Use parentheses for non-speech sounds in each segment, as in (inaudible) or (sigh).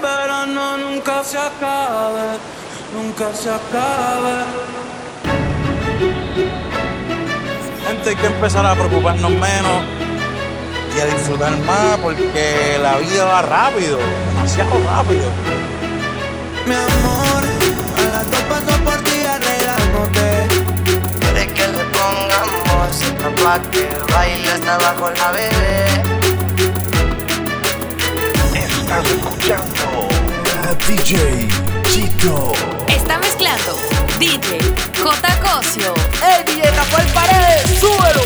verano nunca se acabe, nunca se acabe. Gente, hay que empezar a preocuparnos menos y a disfrutar más porque la vida va rápido, demasiado rápido. Mi amor, a las dos paso por ti arreglándote. Quiere que le pongamos pa' que baile hasta abajo la bebé. Estás escuchando DJ Chico. Está mezclando DJ J. Cosio. ¡Ey, DJ Rafael Paredes! ¡Súbelo!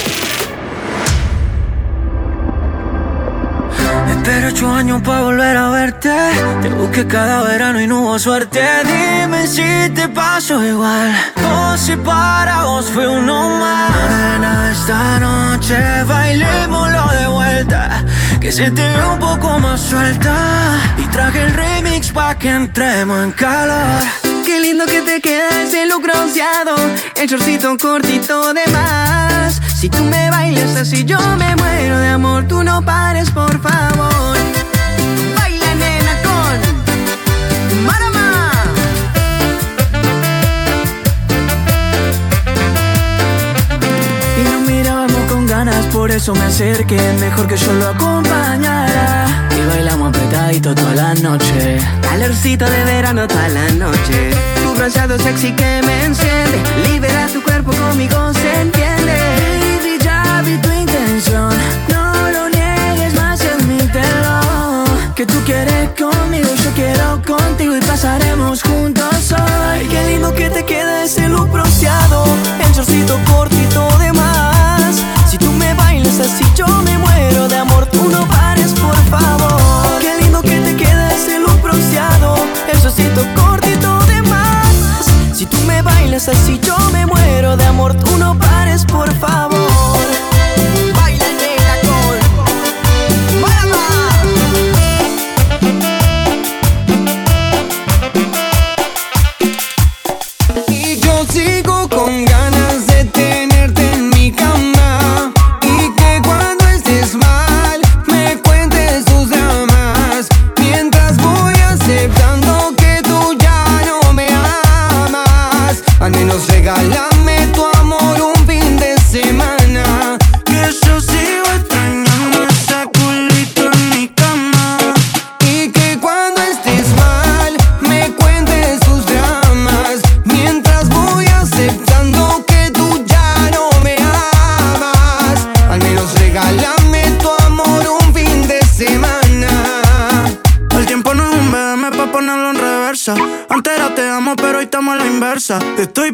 Espero ocho años para volver a verte. Te busqué cada verano y no hubo suerte. Dime si te pasó igual. O si para vos fue uno más. Nena, esta noche bailémoslo de vuelta. Que se te ve un poco más suelta. Y traje el remix pa' que entremos en calor. Qué lindo que te queda ese look bronceado El shortcito cortito de más. Si tú me bailas así yo me muero de amor. Tú no pares por favor por eso me acerqué. Mejor que yo lo acompañara. Y bailamos apretadito toda la noche. Calorcito de verano toda la noche Tu bronceado sexy que me enciende Libera tu cuerpo conmigo se entiende Baby, ya vi tu intención. No lo niegues más, admítelo. Que tú quieres conmigo, yo quiero contigo y pasaremos juntos hoy. Qué lindo que te queda ese look bronceado. El shortcito cortito de así, yo me muero de amor. Tú no pares, por favor. Qué lindo que te queda ese look bronceado. El shortcito cortito de más. Si tú me bailas así, yo me muero de amor. Tú no pares, por favor. Inversa Estoy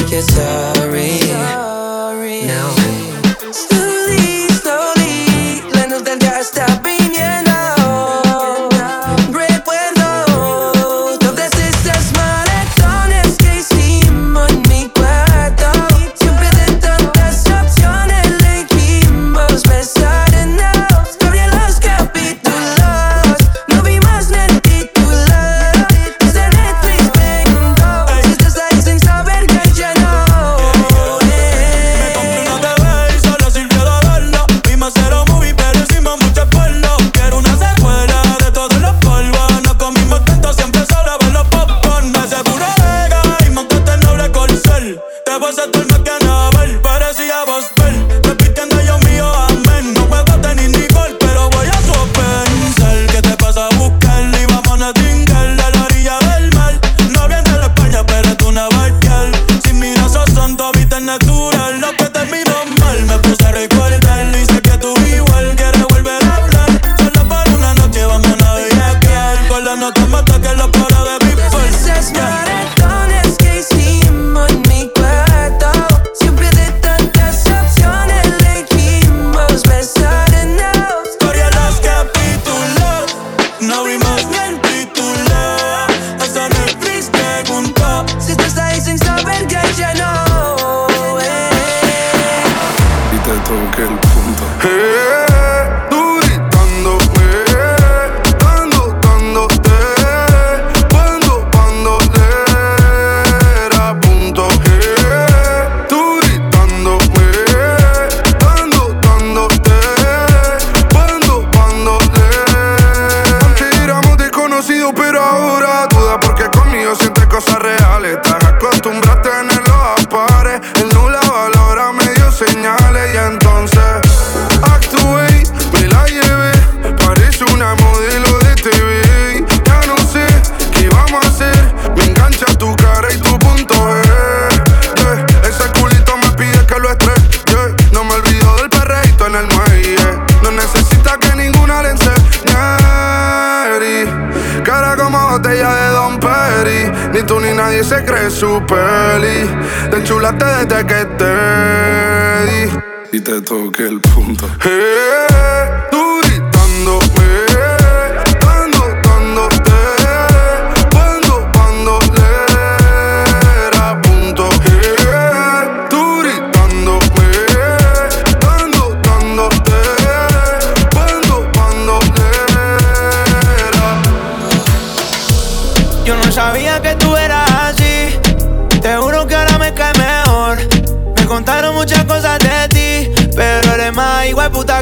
y te dije sorry botella de Don Peri. Ni tú ni nadie se cree su peli. Te enchulaste desde que te di. Y te toqué el punto. Eh,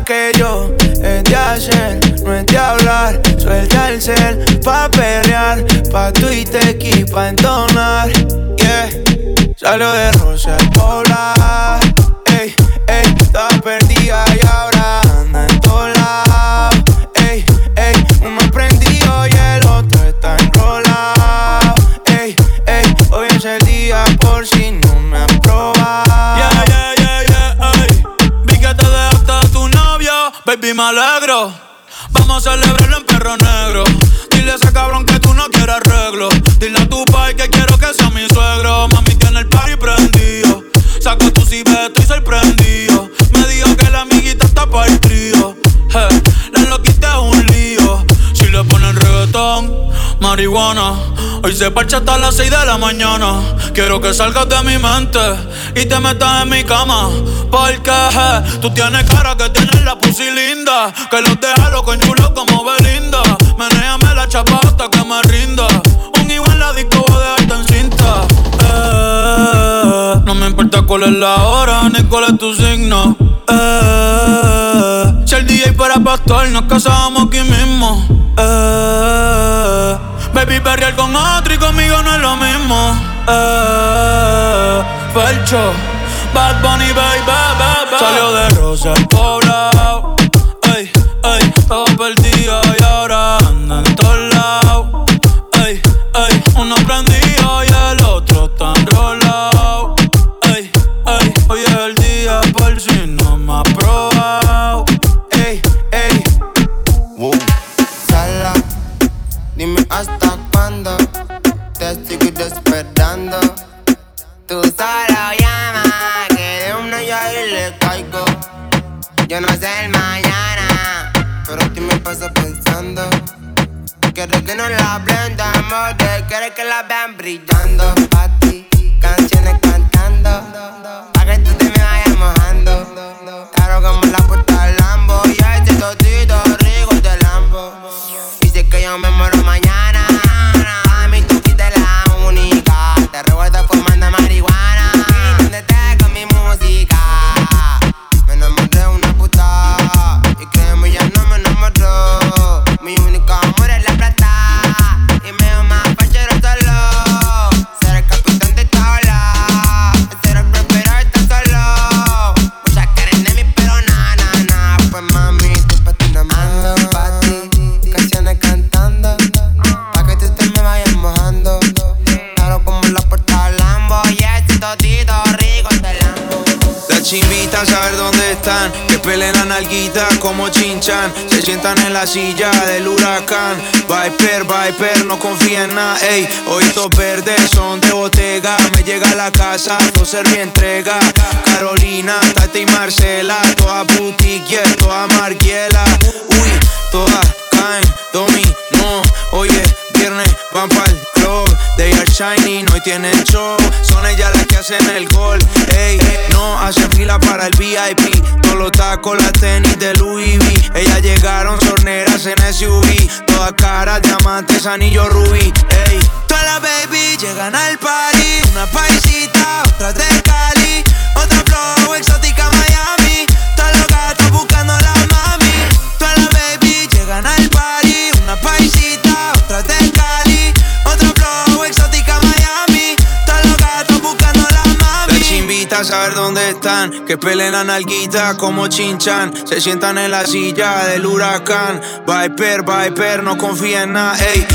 que yo. Es de hacer, no es de hablar. Suelta el cel pa' pelear, pa' tu y pa' entonar. Yeah, salió de Rosa Polar. me alegro. Vamos a celebrarlo en perro negro. Dile a ese cabrón que tú no quieres arreglo. Dile a tu pai que quiero que sea mi suegro. Mami, que en el party prendido. Saco tu cibeta y sorprendido. Me dijo que la amiguita está para el trío reggaetón, marihuana. Hoy se parcha hasta las 6 de la mañana. Quiero que salgas de mi mente y te metas en mi cama. Porque je, tú tienes cara que tienes la pussy linda. Que los deja los chulo como Belinda. Menéame la chapa hasta que me rinda. Un igual la disco va a dejarte cinta. Eh, no me importa cuál es la hora ni cuál es tu signo. Eh, noche el DJ para pastor, nos casamos aquí mismo. Eh, baby, perrear con otro y conmigo no es lo mismo. Eh, Bad Bunny, baby, baby. Salió de rosa el pobre anillos rubios Que peleen a nalguita como chinchan. Se sientan en la silla del huracán. Viper, Viper, no confía en nada, ey.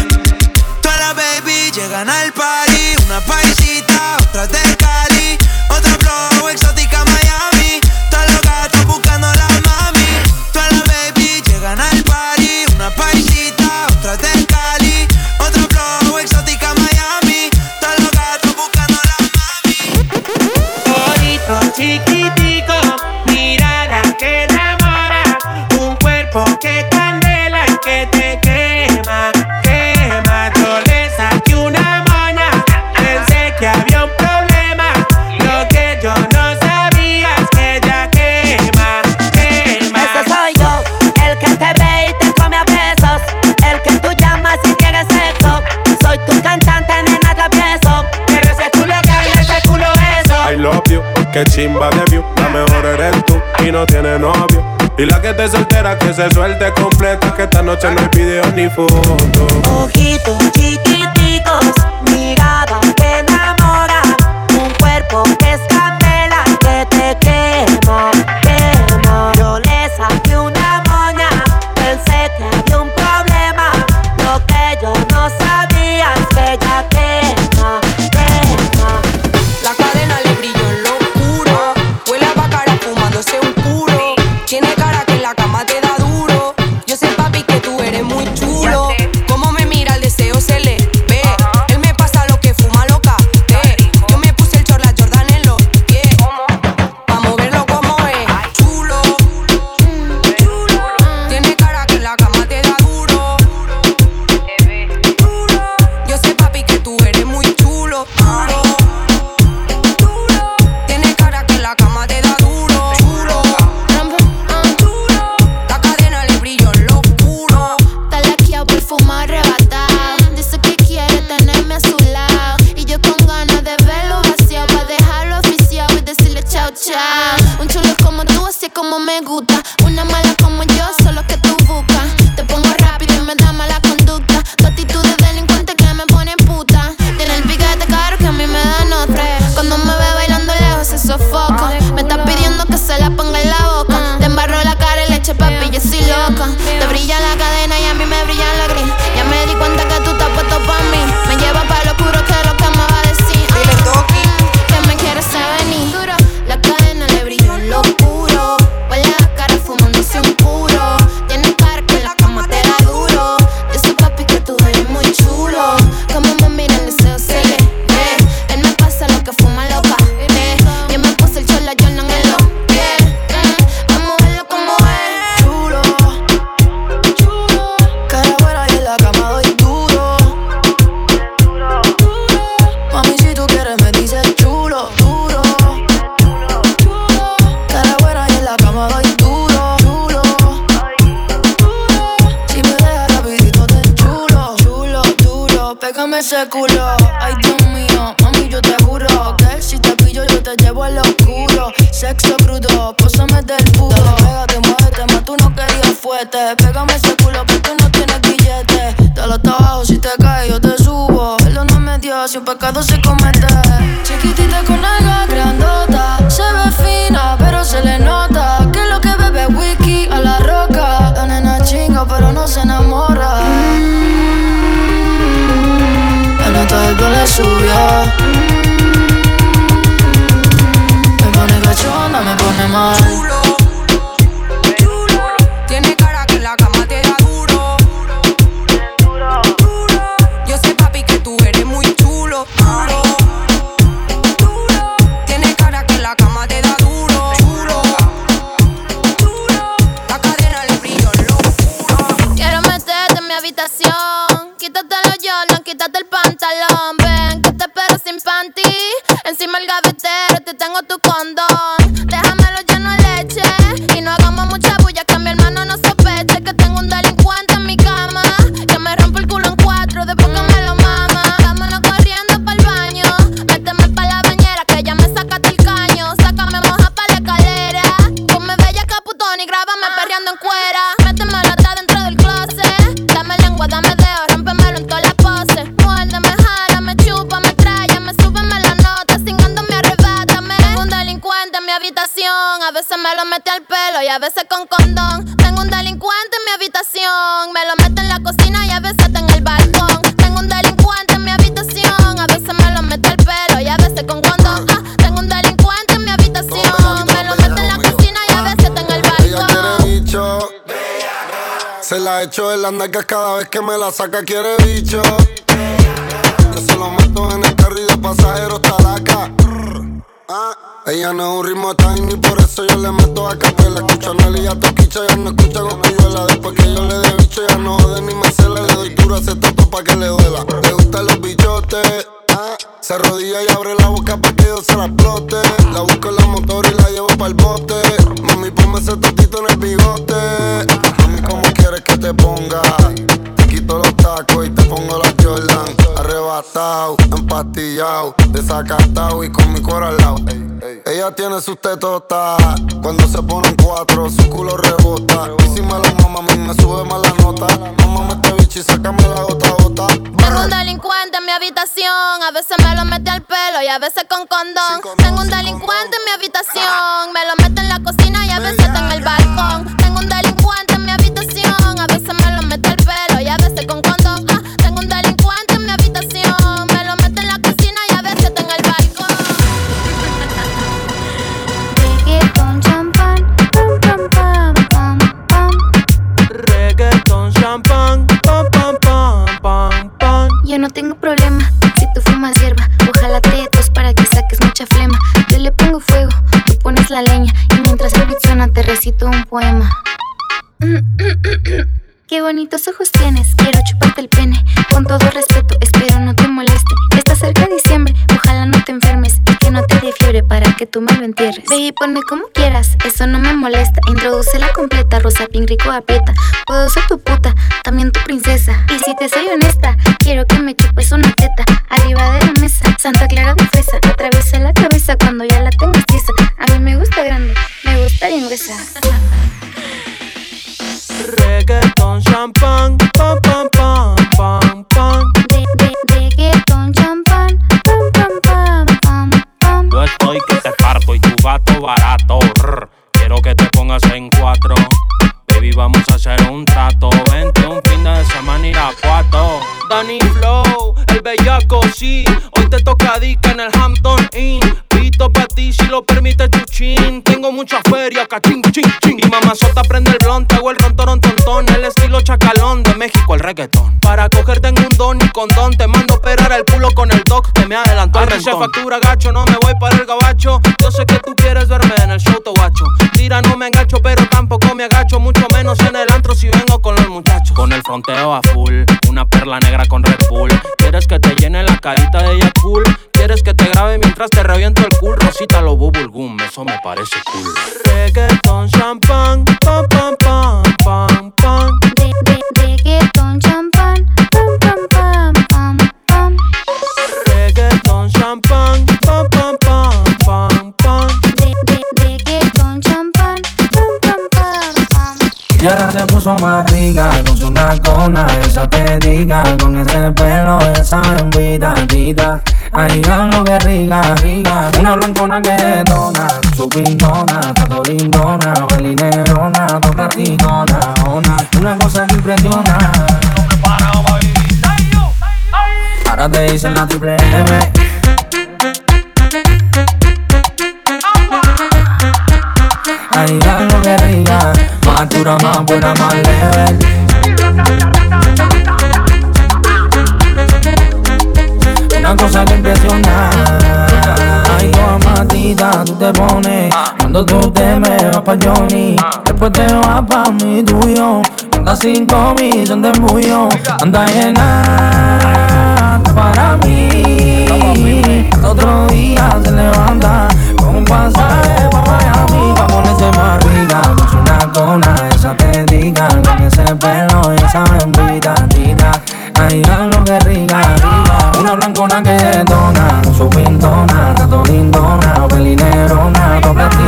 Todas las baby llegan al party. Una party que esté soltera, que se suelte completa, que esta noche no hay video ni foto. Ojito chiquito veces me lo mete al pelo y a veces con condón. Tengo un delincuente en mi habitación. Me lo mete en la cocina y a veces en el balcón. Tengo un delincuente en mi habitación. A veces me lo mete al pelo y a veces con condón. Ah, tengo un delincuente en mi habitación. Me lo mete en la cocina y a veces en el Ella balcón. quiere bicho. Se la echo en las nalgas cada vez que me la saca, quiere bicho. Yo se lo meto en el carril de pasajeros talaca. Ah, ella no es un ritmo tiny, por eso yo le meto a capela. Escucha a Nelly a Toquicha, ya no escucha con pilluela. Después que yo le dé bicho, ya no jode ni me cela. Le doy duro a ese toto pa' que le duela. Le gustan los bichotes. ah, se arrodilla y abre la boca pa' que yo se la explote. La busco en la motor y la llevo pa'l bote. Mami, ponme ese totito en el bigote. Mami, ¿cómo quieres que te ponga? Quito los tacos y te pongo la Jordan. Arrebatado, empastillado, desacatado y con mi cuero al lado. Ella tiene sus tetotas. Cuando se ponen cuatro, su culo rebota. Y si me lo mama, a mí me sube más la nota. Mamá, este bicho y sácame la gota gota. Tengo un delincuente en mi habitación. A veces me lo mete al pelo y a veces con condón. Tengo un delincuente en mi habitación. Me lo mete en la cocina y a veces está en el balcón. Tengo un delincuente no tengo problema si tú fumas hierba. Ojalá te tos para que saques mucha flema. Yo le pongo fuego, tú pones la leña. Y mientras el beat te recito un poema. (coughs) Qué bonitos ojos tienes, quiero chuparte el pene. Con todo respeto, espero no te moleste. Está cerca diciembre, ojalá no te enfermes y que no te dé fiebre para que tú me lo entierres. Ve y ponme como quieras, eso no me molesta. Introducela completa, rosa, pink, rico, aprieta. Puedo ser tu puta, también tu princesa. Y si te soy honesta, quiero que me chupes una teta arriba de la mesa. Santa Clara de fresa, atraviesa la cabeza cuando ya la tengas tiesa. A mí me gusta grande, me gusta bien gruesa. Lo permite chuchín. Tengo mucha feria, cachín, ching, ching. Y mamazota prende el blonde, hago el rontorón tontón. El estilo chacalón de México, el reggaetón. Para cogerte en un don y condón, te mando a operar el culo con el doc que me adelantó el se factura gacho, no me voy para el gabacho. Yo sé que tú quieres verme en el show, guacho. Tira, no me engancho, pero tampoco me agacho. Mucho menos en el antro si vengo con los muchachos. Con el fronteo a full, una perla negra con Red Bull. ¿Quieres que te llene la carita de ella cool? ¿Quieres que te grabe mientras te reviento el cool? Rosita lo bubble gum, eso me parece cool. Reggaeton, champán, pam, pam, pam, pam, pam. Reggaeton, champán, pam, pam, pam, pam, pam. Reggaeton, champán, pam, pam, pam, pam, pam. Reggaeton, champán, pam, pam, pam, pam. Y ahora se puso más rica con su nacona, esa te diga, con ese pelo, esa envidadita. Que rica, rica, una blancona que detona, su pintona, todo lindona, belinerona, toda ticona, ona, una cosa que impresiona. Ahora te dicen la triple M. Que rica, más dura, más buena, más leve. cosa que impresiona. Ay, toda matita, tú te pones. Cuando tú te me vas pa' Johnny. Después te vas pa' mi tuyo. Anda cinco mil, son de embullo. Anda llena para mí. Otro día se levanta con un pasaje para Miami. Pa' ponerse más rica, una cona, esa te diga. Con ese pelo y esa bendita tita. Ay, ya lo que rica una que dona, su pintona, tanto lindona, pelinerona, doble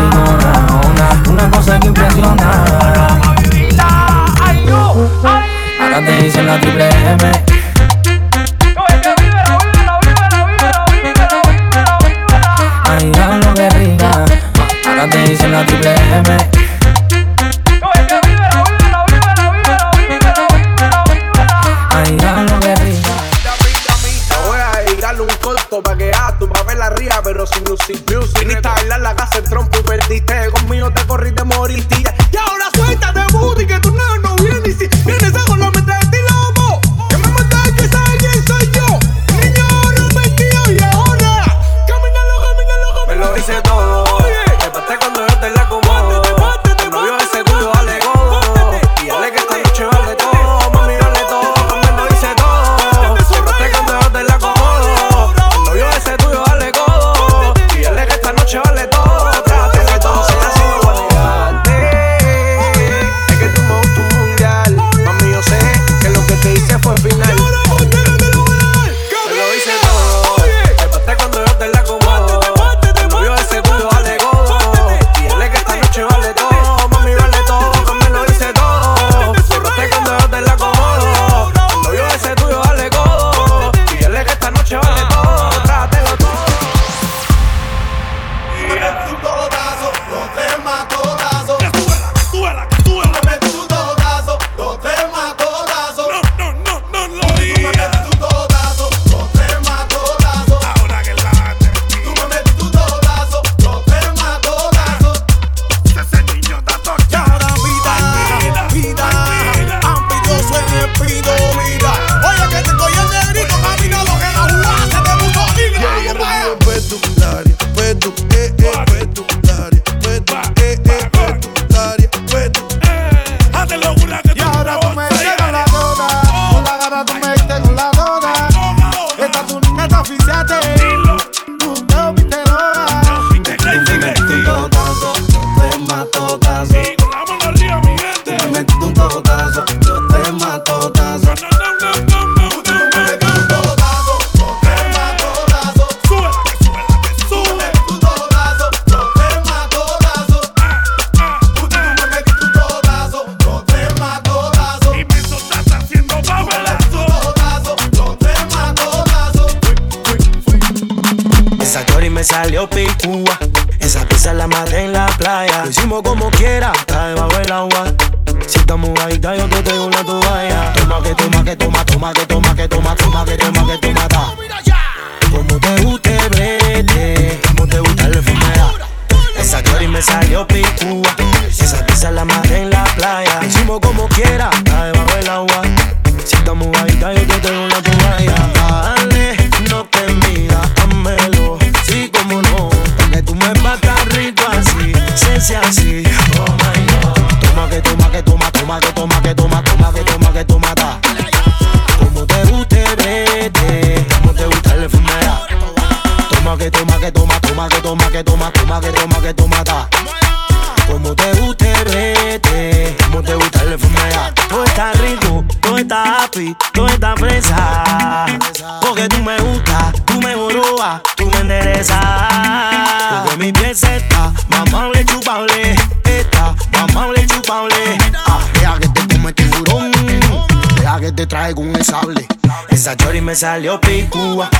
Esa chori me salió picúa.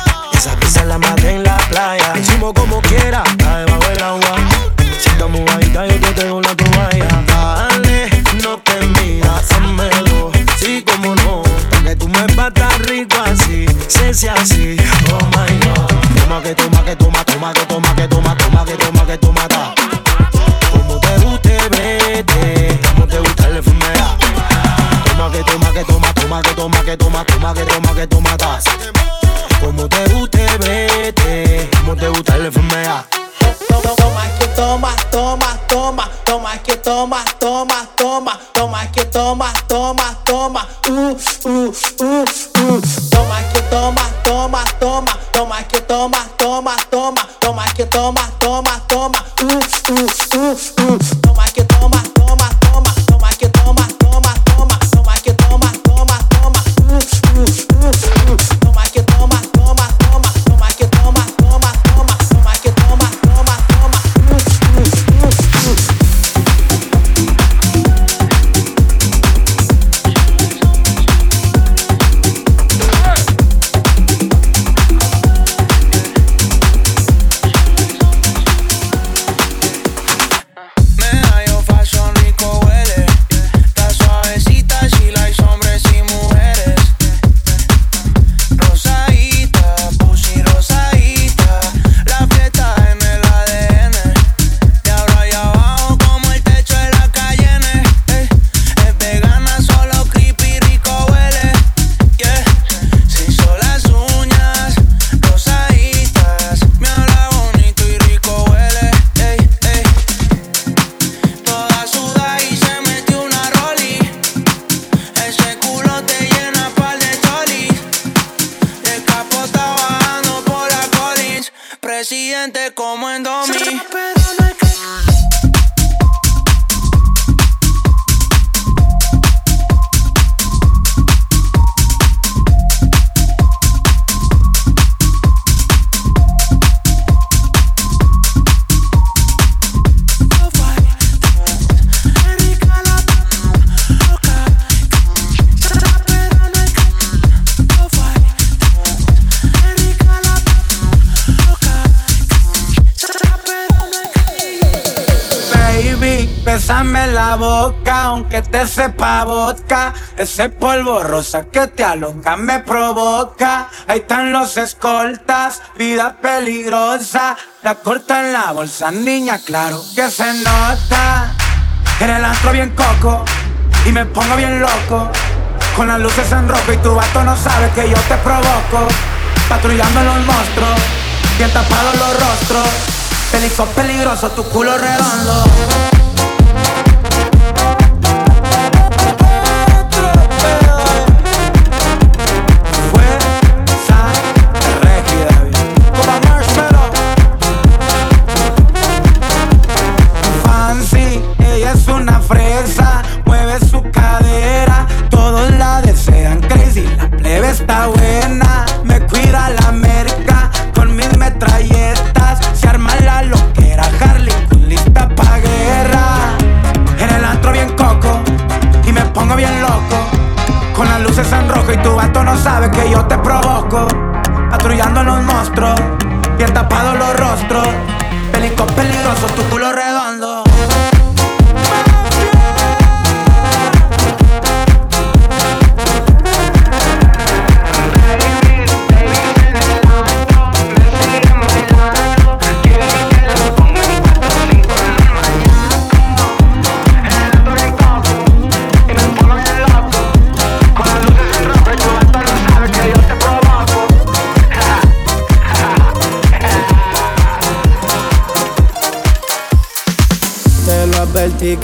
Ese polvo rosa que te aloca me provoca. Ahí están los escoltas, vida peligrosa. La corta en la bolsa, niña, claro que se nota. En el antro bien coco y me pongo bien loco. Con las luces en rojo y tu vato no sabe que yo te provoco. Patrullando los monstruos, bien tapados los rostros. Pelico peligroso, tu culo redondo.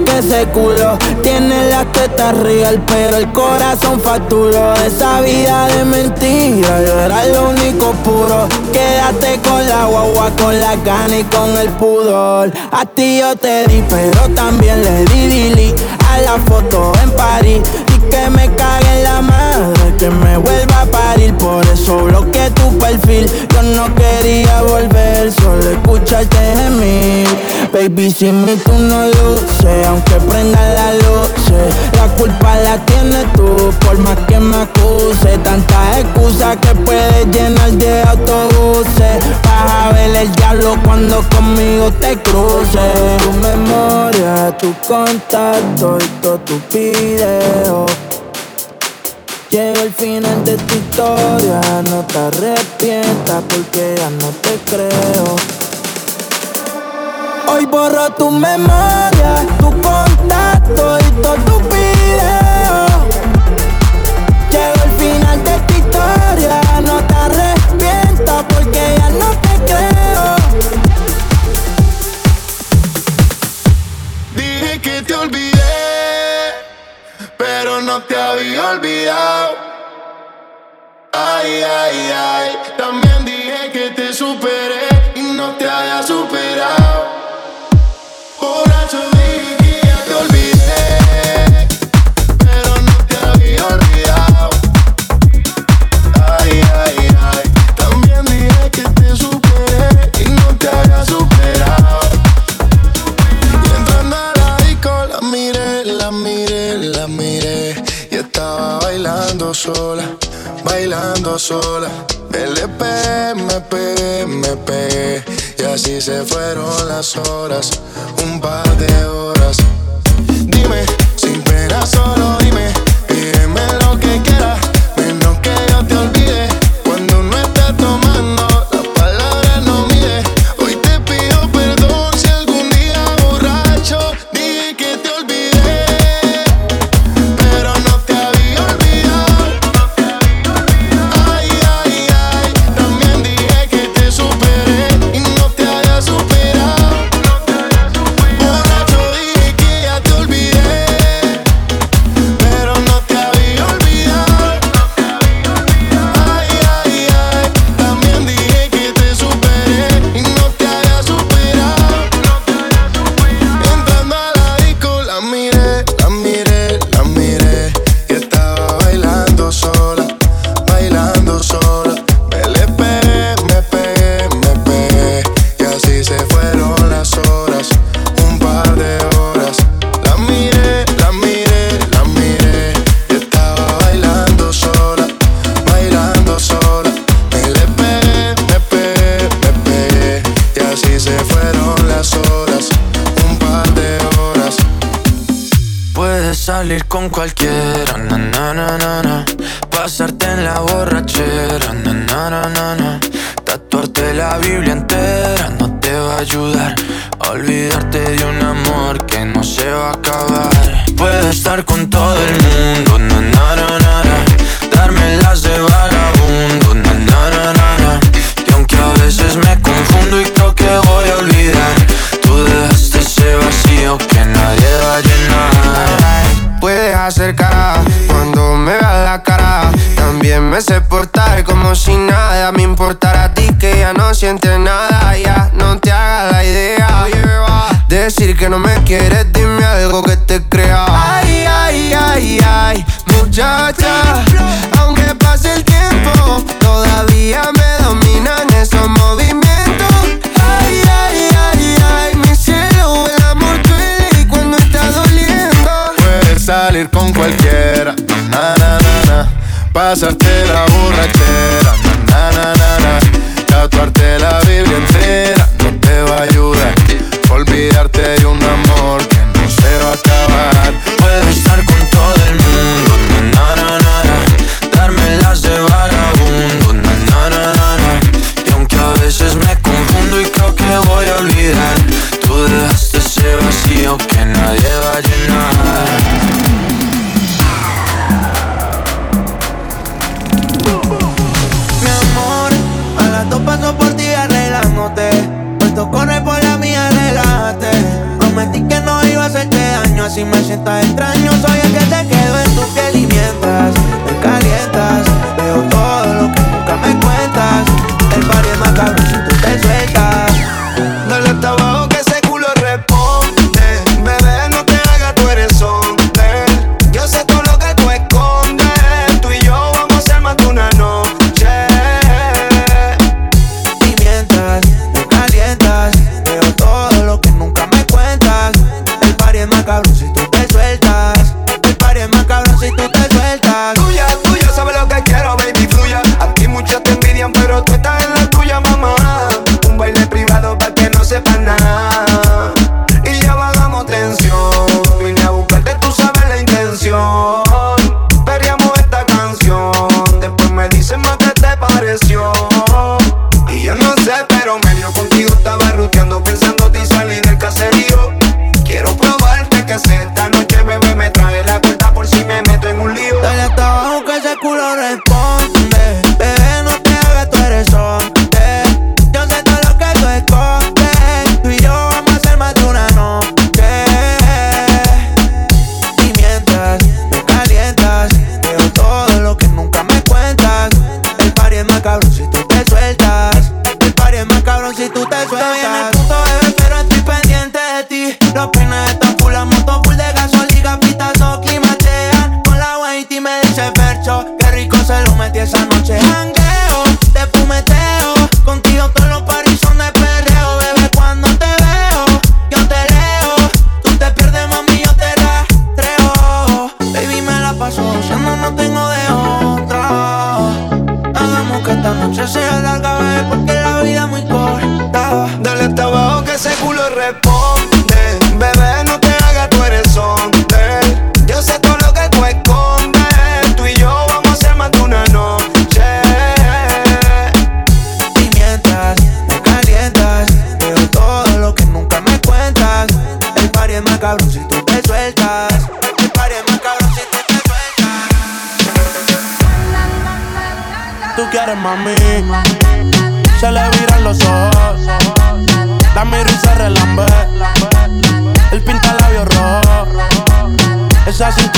Que ese culo. Tiene las tetas real, pero el corazón facturó. Esa vida de mentira, yo era lo único puro. Quédate con la guagua, con la gana y con el pudor. A ti yo te di, pero también le di dili a la foto en París. Y que me cague la madre, que me vuelva a parir. Por eso bloqueé tu perfil. Yo no quería volver, solo escucharte gemir. Baby, sin mí tú no luces, aunque prenda la luz. La culpa la tienes tú, por más que me acuse. Tantas excusas que puedes llenar de autobuses. Vas a ver el diablo cuando conmigo te cruces. Tu memoria, tu contacto y todo tu video. Llega el final de tu historia, no te arrepientas porque ya no te creo. Hoy borro tu memoria, tu contacto y todo tu video. Llego al final de tu historia, no te arrepientas porque ya no te creo. Dije que te olvidé, no te había olvidado. Ay, ay, ay, también dije que te superé y no te había superado. sola, bailando sola. Del me pegué, me pegué. Y así se fueron las horas, un par de horas. Dime, sin pena, solo dime, pídeme con cualquiera. Na, na, na, que no me quieres, dime algo que te crea. Ay, ay, ay, ay, muchacha. Aunque pase el tiempo, todavía me dominan esos movimientos. Ay, ay, ay, ay, mi cielo, el amor duele cuando está doliendo. Puedes salir con cualquiera, na, na, na, na. Pasarte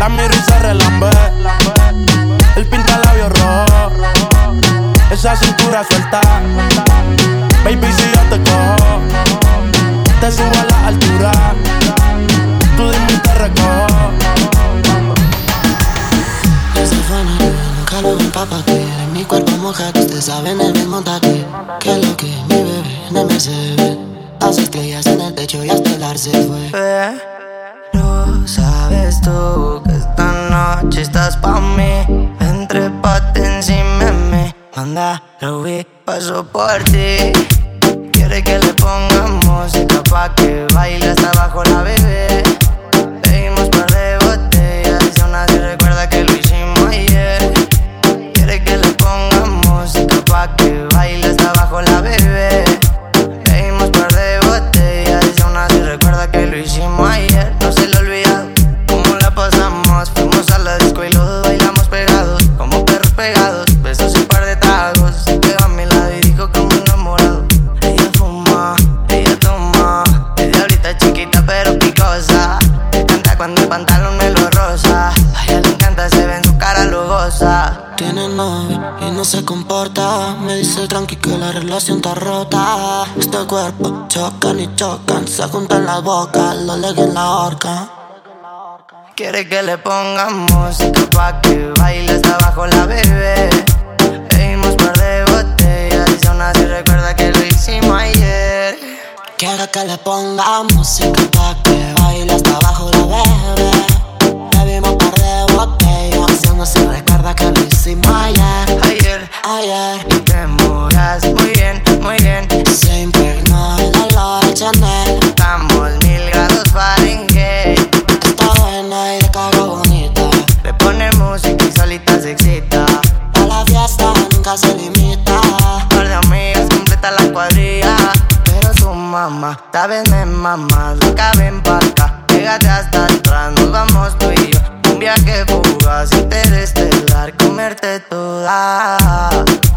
La miro y se relambe. El pinta labios rojo. Esa cintura suelta. Baby, si yo te cojo, te subo a la altura. Tú dime y te recojo. Fanático, nunca lo empápate mi cuerpo moja, que ustedes saben el mismo tate Que lo que mi bebé no me se ve Las estrellas en el techo y hasta el ar se fue Sabes tú que esta noche estás pa' mí. Entre pate encima de mí Manda, Ruby, paso por ti. Quiere que le pongamos música pa' que baile hasta abajo la bebé Canta cuando el pantalón me lo rosa. A ella le encanta, se ve en su cara lujosa. Tiene novio y no se comporta. Me dice tranqui que la relación está rota. Este cuerpo chocan y chocan Se juntan las bocas, los legs en la horca. Quiere que le pongamos música pa' que baile hasta abajo la bebé Quiero que le ponga música pa' que baile hasta abajo la bebé. Bebimos par de botellas aún así recuerda que lo hicimos ayer. Ayer, ayer. Y te muras muy bien, muy bien. Se impregnó el olor a Chanel Estamos esta vez me mama Loca ven pa' acá, pégate hasta atrás Nos vamos tú y yo. Un viaje fugaz, interestelar Comerte toda.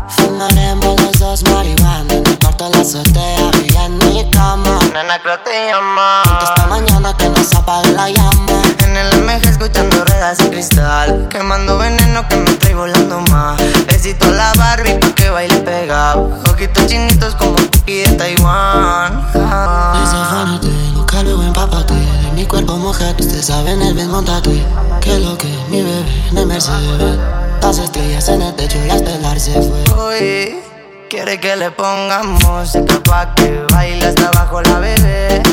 Fumaremos los dos marihuana En el cuarto la azotea y en mi cama Nena, creo te llama. Esta mañana que nos apague la llama. En el MG escuchando ruedas de cristal. Quemando veneno que me trae volando más. Besito a la Barbie pa' que baile pegado. Ojitos chinitos como Puki de Taiwán. Fanate, nunca lo empápate De mi cuerpo mujer, ustedes saben el mismo tate Que lo que mi bebé en el Mercedes. Las estrellas en el techo y hasta el se fue. Uy, quiere que le pongamos música pa' que baile hasta abajo la bebé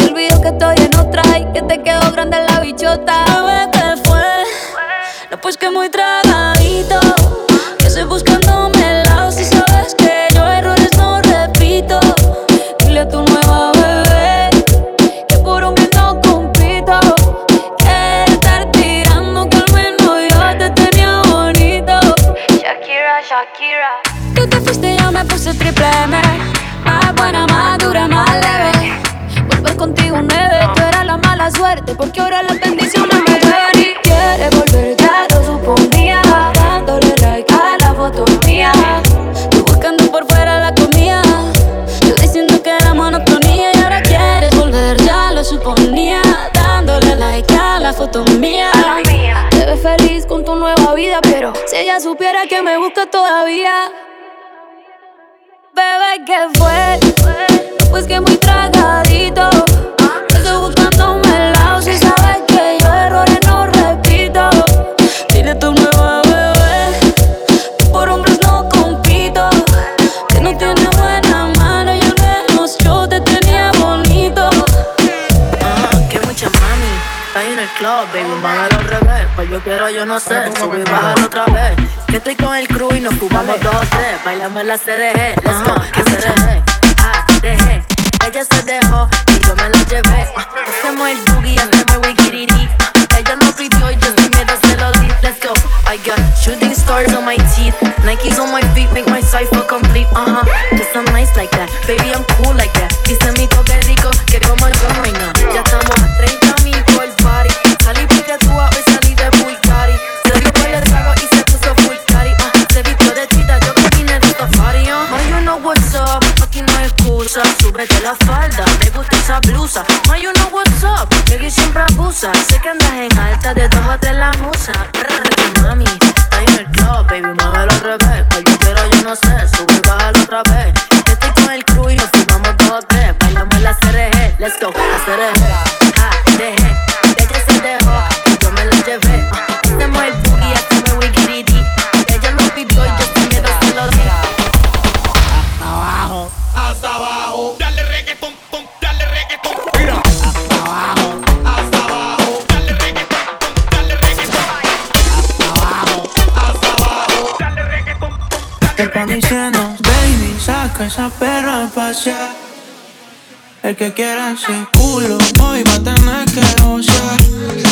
Olvidó que estoy en otra y que te quedó grande la bichota. Bebé, ¿qué fue? No, pues que muy tragadito. Que estoy buscándome el lado si sabes que yo errores no repito. Dile a tu nueva bebé que por un bien no compito. Que estar tirando que al menos yo te tenía bonito. Shakira, Shakira. Tú te fuiste y yo me puse triple M. Más buena, más mía. Te ves feliz con tu nueva vida, pero si ella supiera que me busca todavía. Bebé, ¿qué fue? Pues que muy tragadito. Estoy buscándome el lado si sabes que yo errores no repito. Dile tu nueva baby, bájalo al revés. Pues yo quiero, yo no sé, subir, bájalo otra vez. Que estoy con el crew y nos fumamos dos, tres. Bailame la CDG, let's go, que CDG. Ah, dejé. Ella se dejó y yo me la llevé. Ah, Hacemos el boogie, hacemos wikiriri. Ella no pidió y yo sin miedo se lo di. Let's go. I got shooting stars on my teeth. Nikes on my feet make my cipher complete. Uh huh. Cause I'm nice like that. Baby, I'm cool like Sé que andas en alta de dos o tres la musa. Brr, mami, está en el club, baby, muévelo al revés. Cual yo quiero, yo no sé, sube y otra vez. Estoy con el crew y nos fumamos dos o tres. Bailamos la CRG, let's go, la CRG. El que quiera ese culo, hoy va a tener que gozar.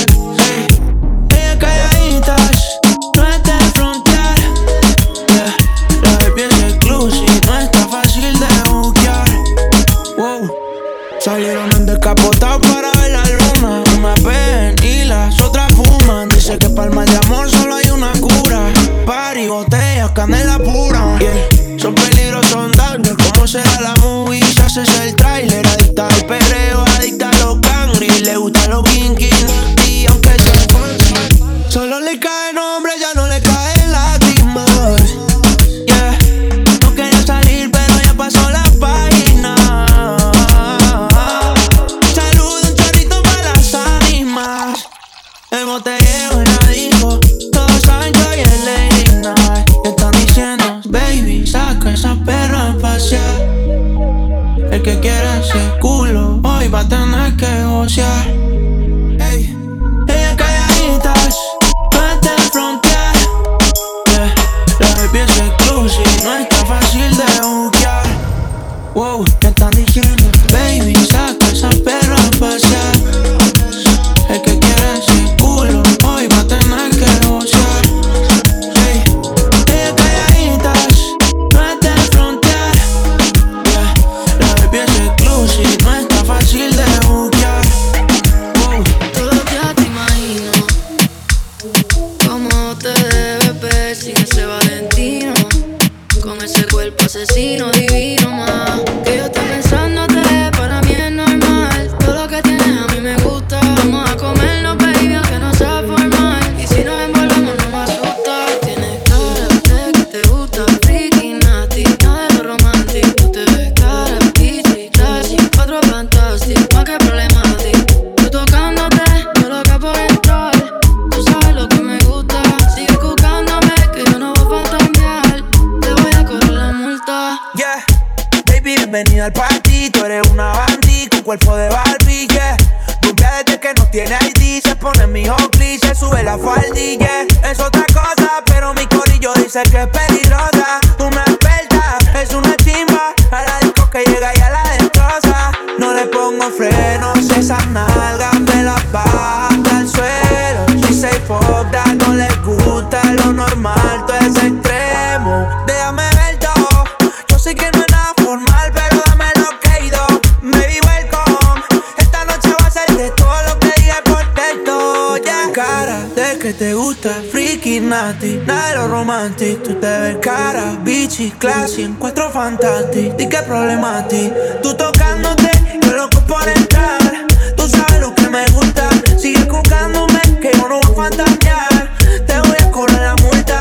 Tú te ves cara, bichi, classy, encuentro fantastic. Di que problema a ti, tú tocándote, yo loco por entrar. Tú sabes lo que me gusta, sigue buscándome, que yo no voy a fantasear. Te voy a cobrar la multa,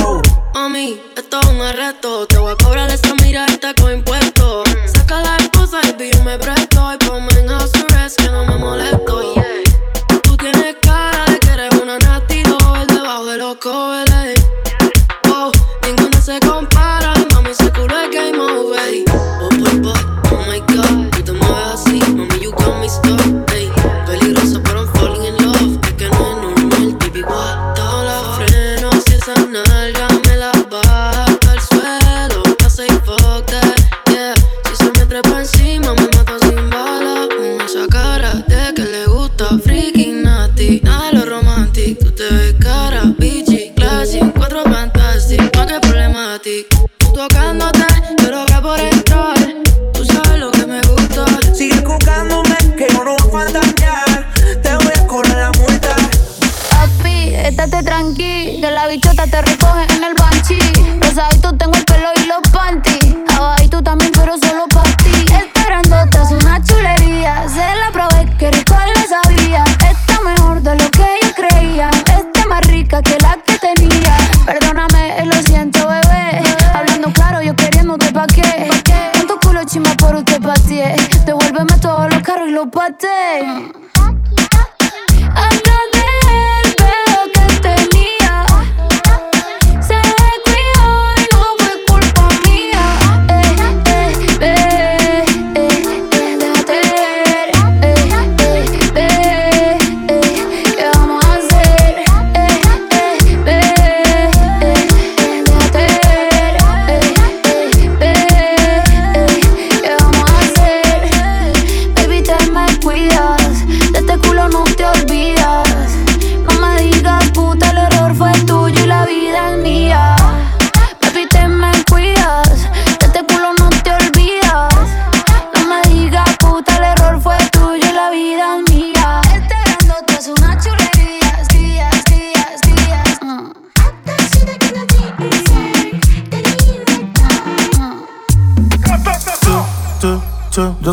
wow. Mami, esto es un arresto.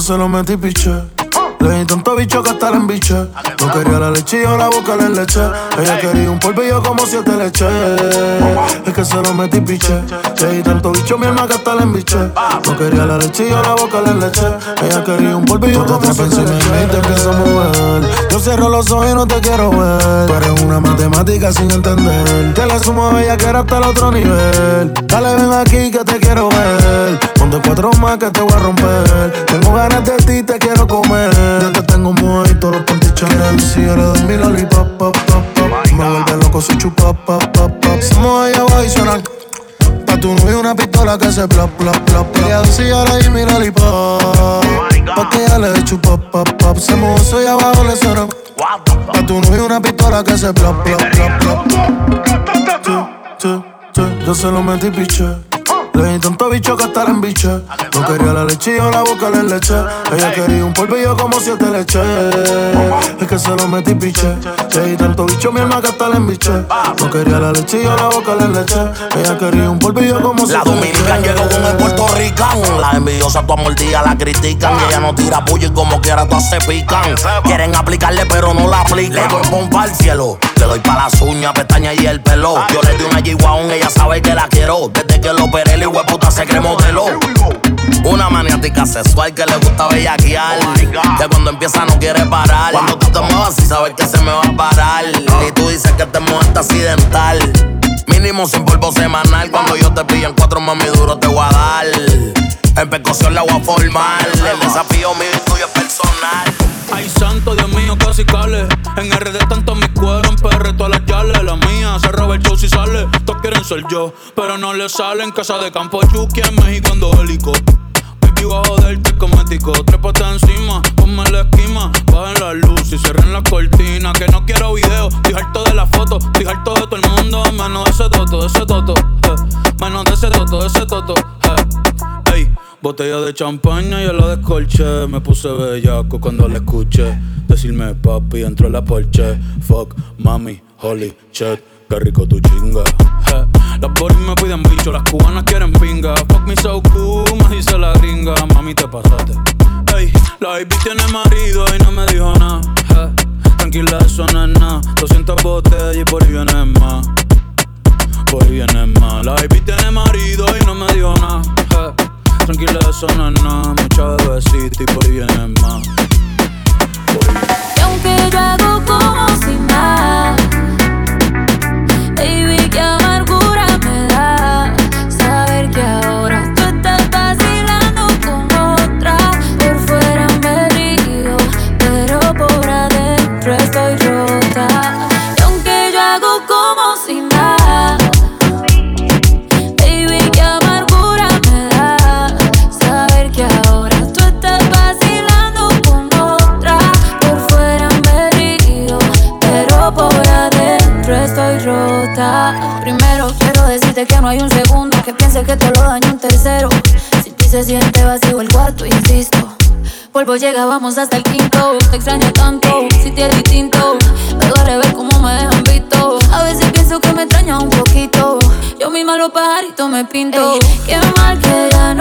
Se lo metí piché. Le di tanto bicho que hasta la embiché. No quería la leche y yo la boca le leche. Ella quería un polvillo como siete leche. Es que se lo metí piché. Le di tanto bicho mi alma que hasta la embiché. No quería la leche y yo la boca le leche. Ella quería un polvillo como siete leche. y te empiezo a mover. Yo cierro los ojos y no te quiero ver. Tú eres una matemática sin entender. Que la sumo a ella que era hasta el otro nivel. Dale, ven aquí que te quiero ver. Ponte cuatro más que te voy a romper. Tengo ganas de ti, te quiero comer. Ya te tengo mojito, los pantichones. Si eres de mi lollipop, pop, pop, pop. Me vuelve loco si chupa, pop, pop, pop. Somos ahí abajo y suena. Pa' tu novio una pistola que se plop, plop, plop. Ella decía ahora y mi lollipop. Pa' que ella le chupa, pop, pop. Se mojó eso y abajo le suena. Pa' tu novio una pistola que se plop, plop, plop, plop. Yo se lo metí piché. Le di tanto bicho que hasta la embiché. No quería la leche yo la boca le leche. Ella quería un polvillo como siete leche. Es que se lo metí piché. Le di tanto bicho mi alma que hasta la embiché. No quería la leche y yo la boca le leche. Ella quería un polvillo como La siete dominican leche. llegó con el puertorricano. Las envidiosas tu mordida la critican. Y ella no tira puño y como quiera todas se pican. Quieren aplicarle pero no la aplican. Le doy pompa al cielo. Le doy pa' las uñas, pestañas y el pelo. Yo le di una G-Wagon, ella sabe que la quiero. Desde que lo operé, el puta se cree modelo. Una maniática sexual que le gusta bellaquear. Que cuando empieza no quiere parar. Cuando tú te muevas y sabes que se me va a parar. Y tú dices que te mueves accidental. Mínimo sin polvo semanal. Cuando yo te pillo en cuatro mami duro te voy a dar. En percusión la voy a formar. El desafío mío y tuyo es personal. Ay, santo, Dios mío, casi cale. En RD tanto mi cuero, en PR todas las yales. La mía se roba el show si sale. Todos quieren ser yo, pero no le sale. En casa de campo, Yuki en México ando hélico. Baby, a joderte cosmético. Trépate encima, ponme la esquima. Bajen la luz y cierren la cortina. Que no quiero video, estoy harto de la foto. Estoy harto de todo el mundo, menos de ese toto, de ese toto. eh. Menos de ese toto, de ese toto. eh. Ey, botella de champaña yo la descolché. Me puse bellaco cuando la escuché. Decirme papi, entró la porche. Fuck, mami, holy shit. Qué rico tu chinga. eh. Las boris me piden bicho, las cubanas quieren pinga. Fuck me so cool, me dice la gringa. Mami, te pasaste. Ey, la baby tiene marido y no me dijo nada. eh. Tranquila, eso no es nada. 200 botellas y por ahí viene más. Por ahí viene más. La baby tiene marido y no me dijo nada. eh. Tranquila, eso no es nada. Mucha bebecita y por ahí viene más. Y aunque yo hago como que piense que te lo daño un tercero. Si ti se siente vacío el cuarto, insisto. Polvo llega, vamos hasta el quinto. Te extraño tanto, si te es distinto. Me duele ver cómo me dejan visto. A veces pienso que me extraña un poquito. Yo misma los pajaritos me pinto. Qué mal que ya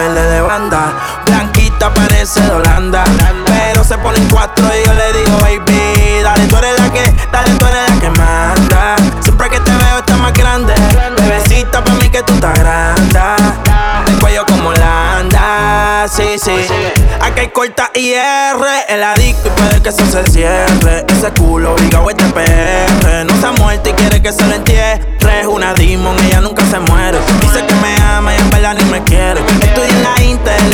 dé banda. Blanquita parece de Holanda. Pero se pone en cuatro y yo le digo, baby, dale, tú eres la que, dale, tú eres la que manda. Siempre que te veo está más grande. Bebecita pa' mí que tú estás grande. El cuello como la anda, sí, sí. Aquí hay corta IR, el adicto y puede que eso se cierre. Ese culo obligado este PR. No se ha muerto y quiere que se lo entierre. Es una demon, ella nunca se muere. Dice que me ama y en verdad ni me quiere.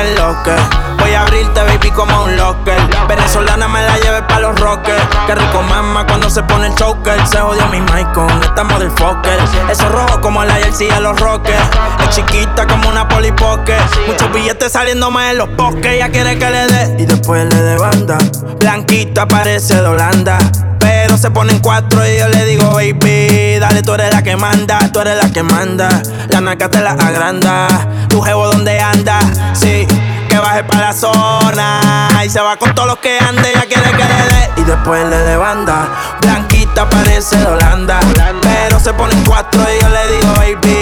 es lo que. Voy a abrirte, baby, como un locker. Venezolana me la lleve pa' los rockers. Qué rico mama cuando se pone el choker. Se jodió mi mic con esta motherfucker. Eso rojo como la jersey de los rockers. Es chiquita como una polipoque. Muchos billetes saliéndome en los bosques. Ella quiere que le dé y después le dé banda. Blanquita parece de Holanda. Pero se pone en cuatro y yo le digo, baby, dale, tú eres la que manda, tú eres la que manda. La naca te la agranda. Tu jevo donde anda, sí que baje pa' la zona. Y se va con todos los que ande, ella quiere que le dé. Y después le banda. Blanquita parece de Holanda. Pero se pone en cuatro y yo le digo, baby,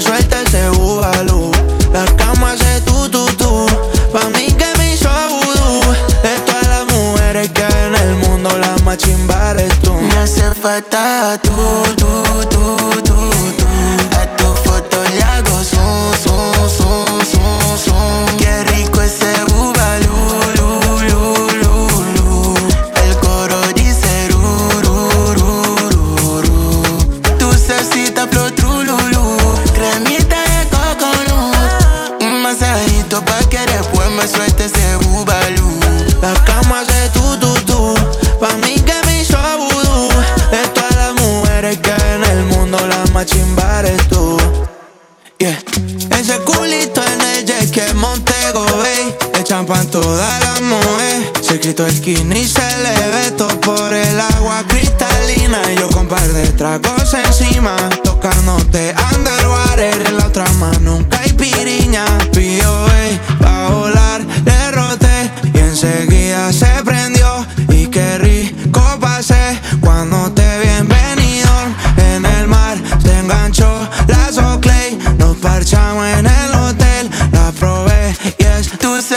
suelta ese bubalú. La cama hace tu, tu, tu. Pa' mí que me hizo vudú. De todas las mujeres que hay en el mundo, la más chimba eres tú. Me hace falta tú, tú, tú.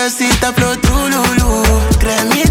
florecita, flor trululú. Créeme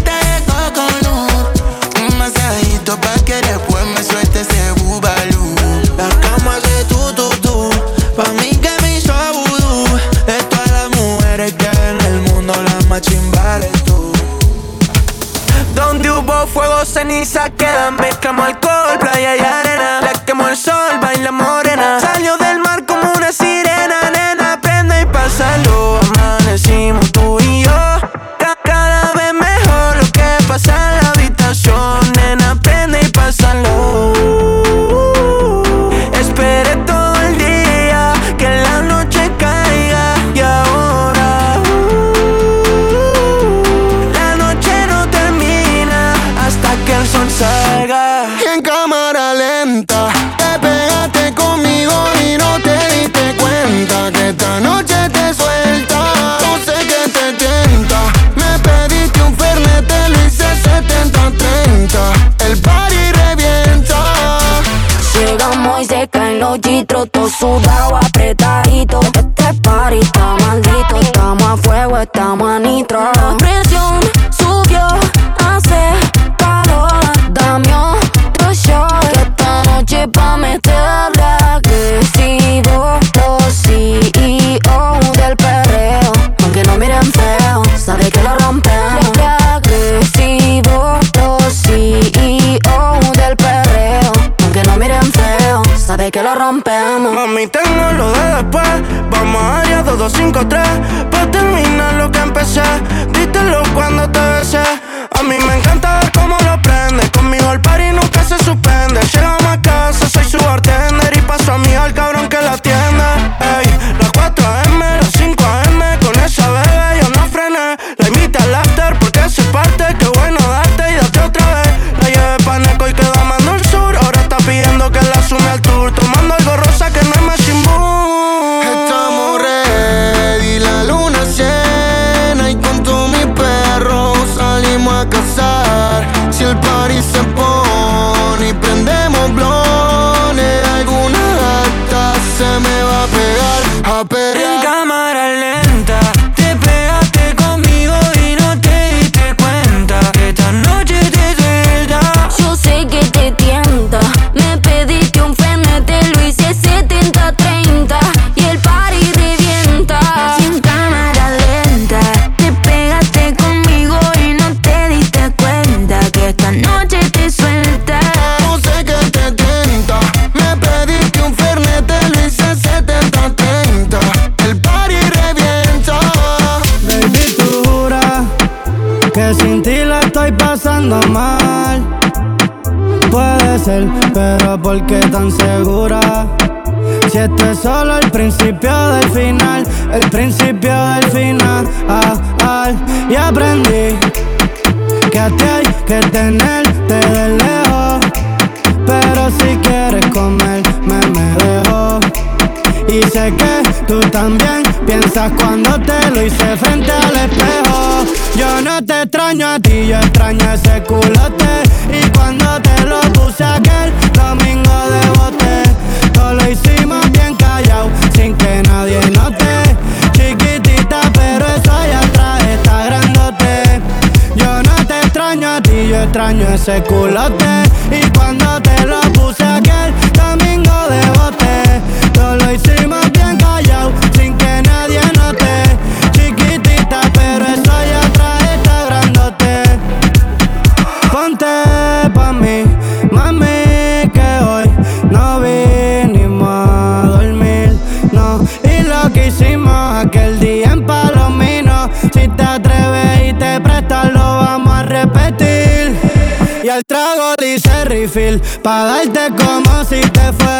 I bet. tan segura. Si esto es solo el principio del final, el principio ese culote perfil, pa' darte como si te fuera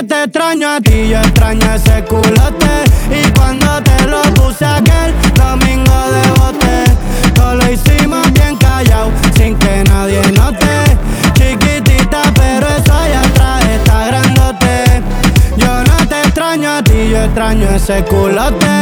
yo te extraño a ti, yo extraño ese culote. Y cuando te lo puse aquel domingo de bote, todo lo hicimos bien callado, sin que nadie note. Chiquitita, pero eso ya atrás está grandote. Yo no te extraño a ti, yo extraño ese culote.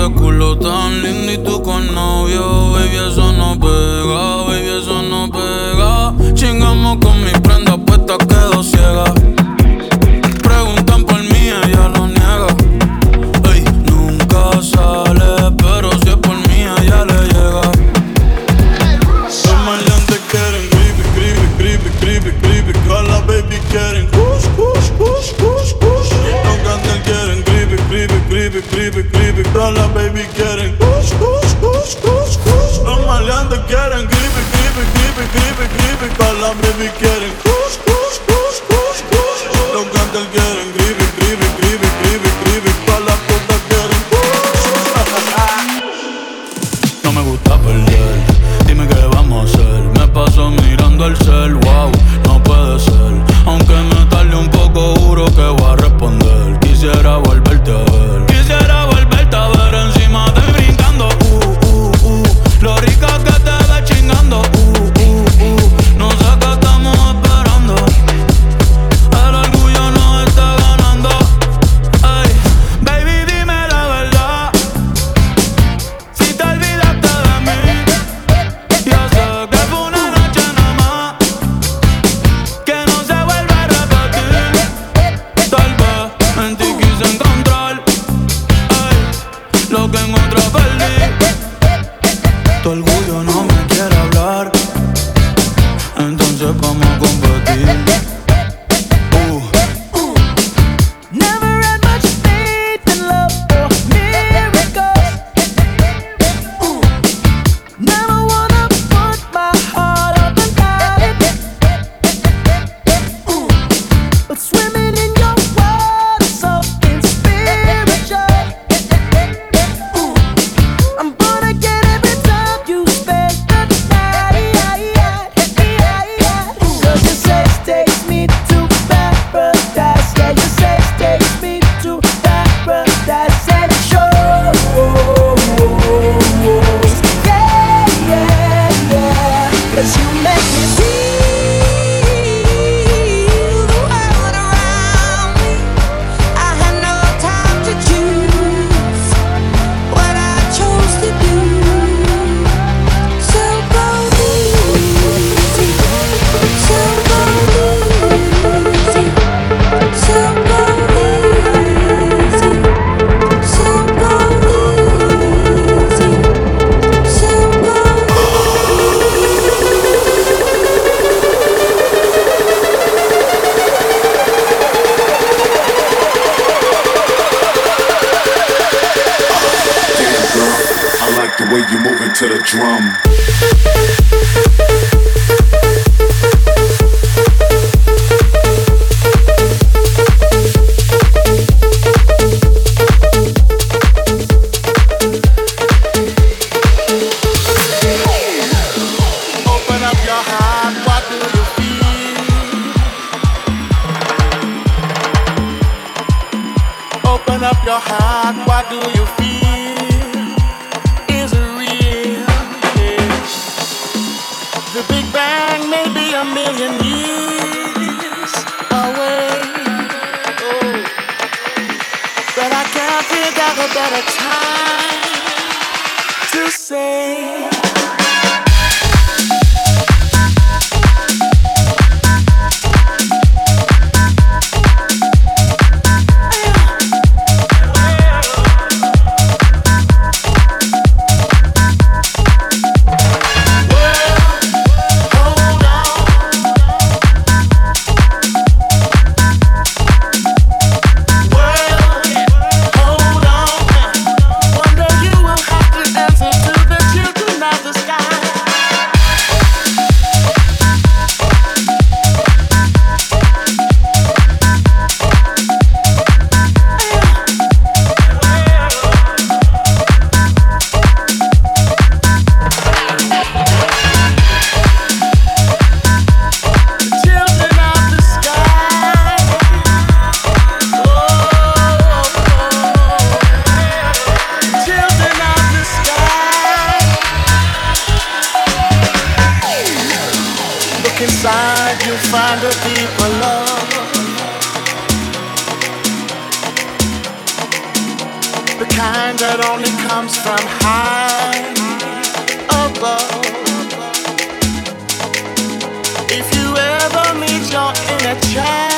ese culo tan lindo y tú con novio, baby, eso no pega, baby, eso no pega. Chingamos con mi prenda puesta, quedo ciega. Me bir find a deeper love. The kind that only comes from high above. If you ever meet your inner child.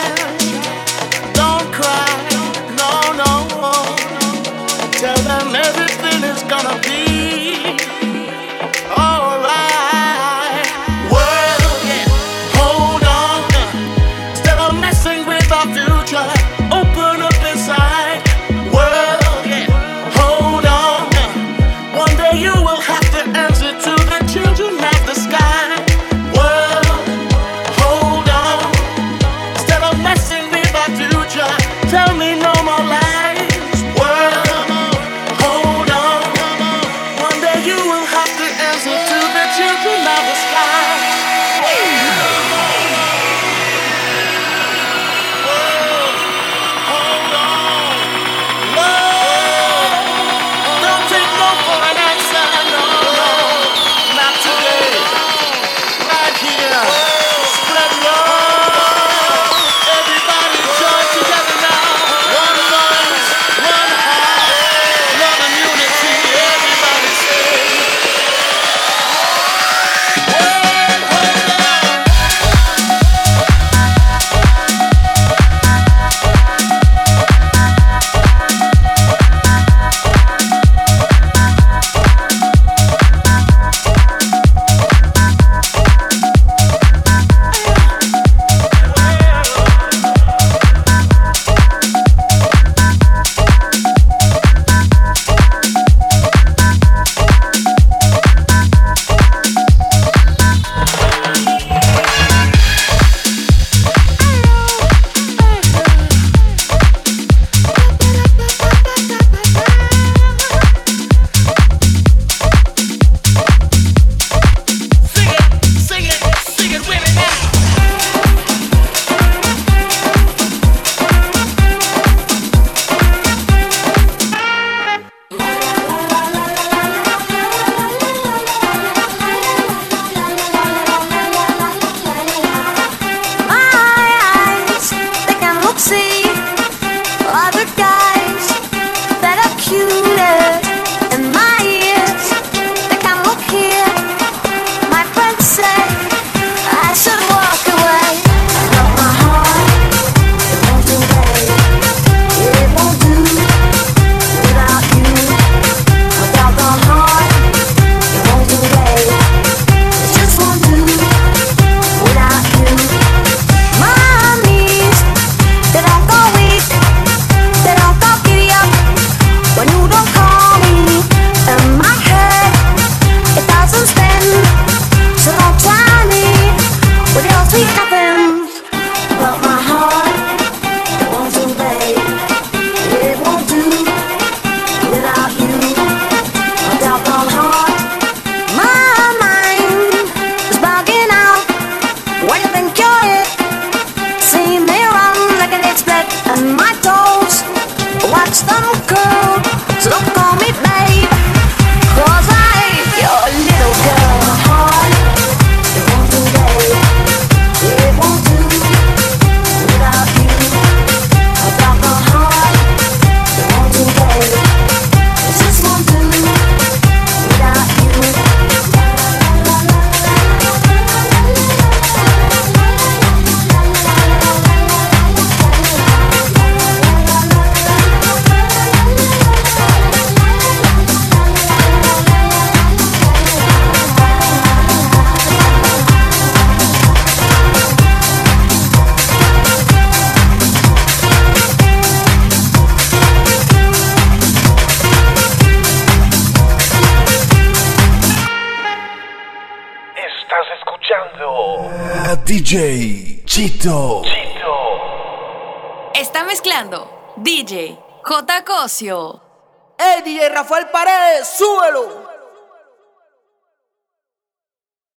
DJ